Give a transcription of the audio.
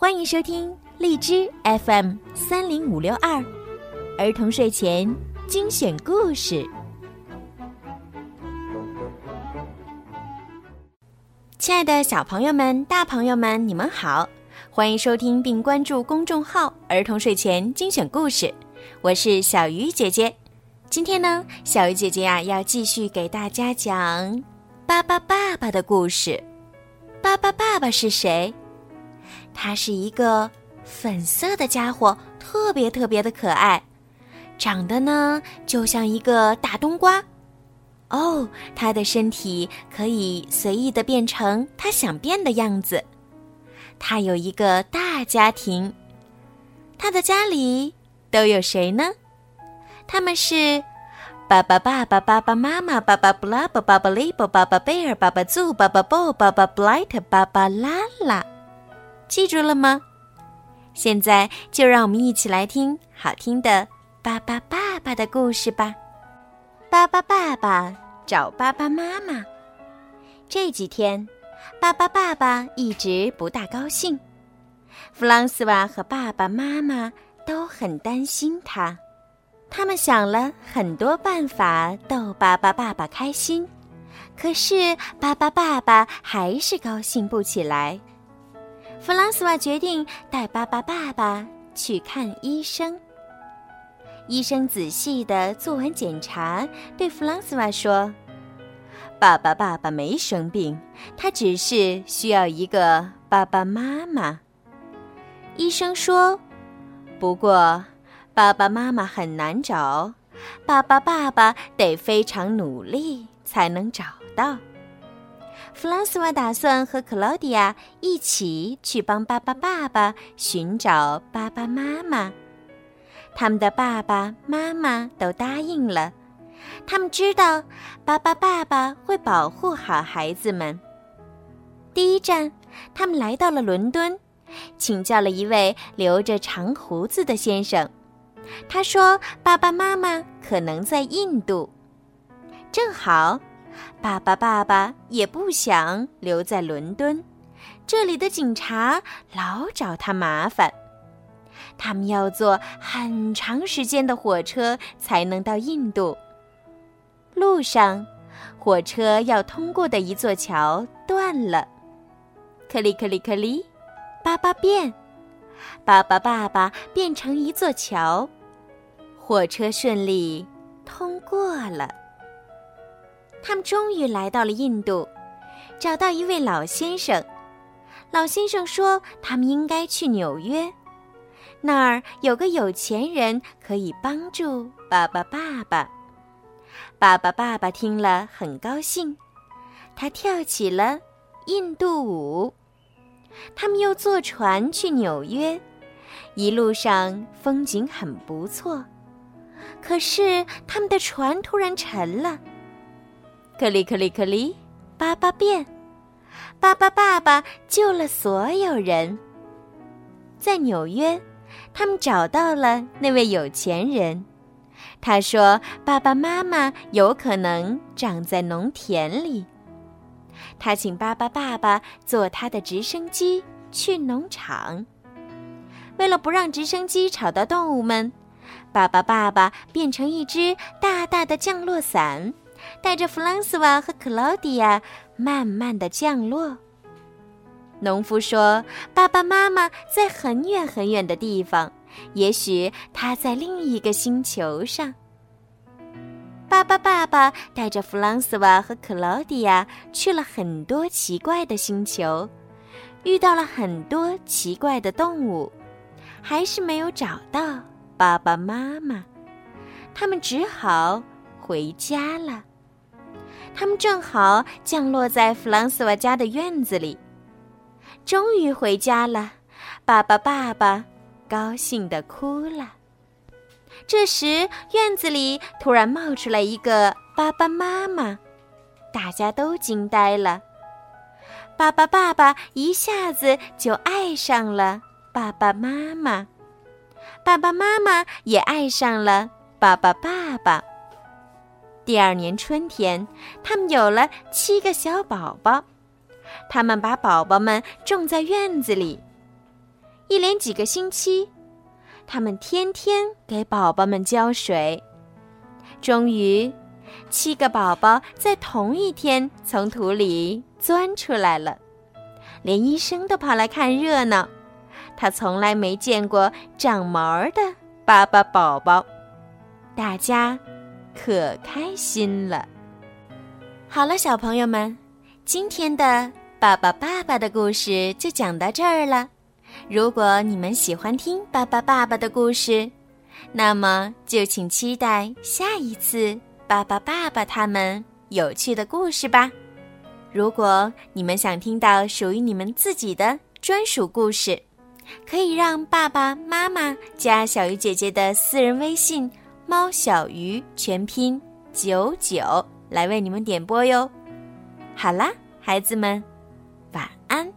欢迎收听荔枝 FM 三零五六二儿童睡前精选故事。亲爱的小朋友们、大朋友们，你们好！欢迎收听并关注公众号“儿童睡前精选故事”，我是小鱼姐姐。今天呢，小鱼姐姐呀要继续给大家讲巴巴爸爸的故事。巴巴爸爸是谁？他是一个粉色的家伙，特别特别的可爱，长得呢就像一个大冬瓜。哦，他的身体可以随意的变成他想变的样子。他有一个大家庭，他的家里都有谁呢？他们是爸爸、爸爸、爸爸妈妈、爸爸布拉巴、爸爸利伯、爸爸贝尔、爸爸祖、爸爸布、爸爸布莱特、爸爸拉拉。记住了吗？现在就让我们一起来听好听的巴巴爸爸的故事吧。巴巴爸爸找巴巴妈妈。这几天，巴巴爸爸一直不大高兴。弗朗斯瓦和爸爸妈妈都很担心他，他们想了很多办法逗巴巴爸爸开心，可是巴巴爸爸还是高兴不起来。弗朗斯瓦决定带巴巴爸爸去看医生。医生仔细的做完检查，对弗朗斯瓦说：“爸爸爸爸没生病，他只是需要一个爸爸妈妈。”医生说：“不过，爸爸妈妈很难找，爸爸爸爸得非常努力才能找到。”弗朗斯瓦打算和克劳迪亚一起去帮巴巴爸爸寻找巴巴妈妈。他们的爸爸妈妈都答应了，他们知道巴巴爸爸会保护好孩子们。第一站，他们来到了伦敦，请教了一位留着长胡子的先生。他说：“爸爸妈妈可能在印度，正好。”爸爸，爸爸也不想留在伦敦，这里的警察老找他麻烦。他们要坐很长时间的火车才能到印度。路上，火车要通过的一座桥断了，克里克里克里，爸爸变，爸爸爸爸变成一座桥，火车顺利通过了。他们终于来到了印度，找到一位老先生。老先生说：“他们应该去纽约，那儿有个有钱人可以帮助爸爸爸爸。”爸爸爸爸听了很高兴，他跳起了印度舞。他们又坐船去纽约，一路上风景很不错，可是他们的船突然沉了。克里克里克里，巴巴变，巴巴爸爸救了所有人。在纽约，他们找到了那位有钱人。他说：“爸爸妈妈有可能长在农田里。”他请巴巴爸爸坐他的直升机去农场。为了不让直升机吵到动物们，巴巴爸爸变成一只大大的降落伞。带着弗朗斯瓦和克劳迪亚慢慢的降落。农夫说：“爸爸妈妈在很远很远的地方，也许他在另一个星球上。”爸爸爸爸带着弗朗斯瓦和克劳迪亚去了很多奇怪的星球，遇到了很多奇怪的动物，还是没有找到爸爸妈妈，他们只好回家了。他们正好降落在弗朗索瓦家的院子里，终于回家了。爸爸，爸爸，高兴的哭了。这时，院子里突然冒出来一个爸爸妈妈，大家都惊呆了。爸爸，爸爸一下子就爱上了爸爸妈妈，爸爸妈妈也爱上了爸爸，爸爸。第二年春天，他们有了七个小宝宝。他们把宝宝们种在院子里。一连几个星期，他们天天给宝宝们浇水。终于，七个宝宝在同一天从土里钻出来了，连医生都跑来看热闹。他从来没见过长毛的巴巴宝宝，大家可开心了。好了，小朋友们，今天的巴巴爸爸的故事就讲到这儿了。如果你们喜欢听巴巴爸爸的故事，那么就请期待下一次巴巴爸爸他们有趣的故事吧。如果你们想听到属于你们自己的专属故事，可以让爸爸妈妈加小鱼姐姐的私人微信“猫小鱼”全拼九九来为你们点播哟。好啦，孩子们，晚安。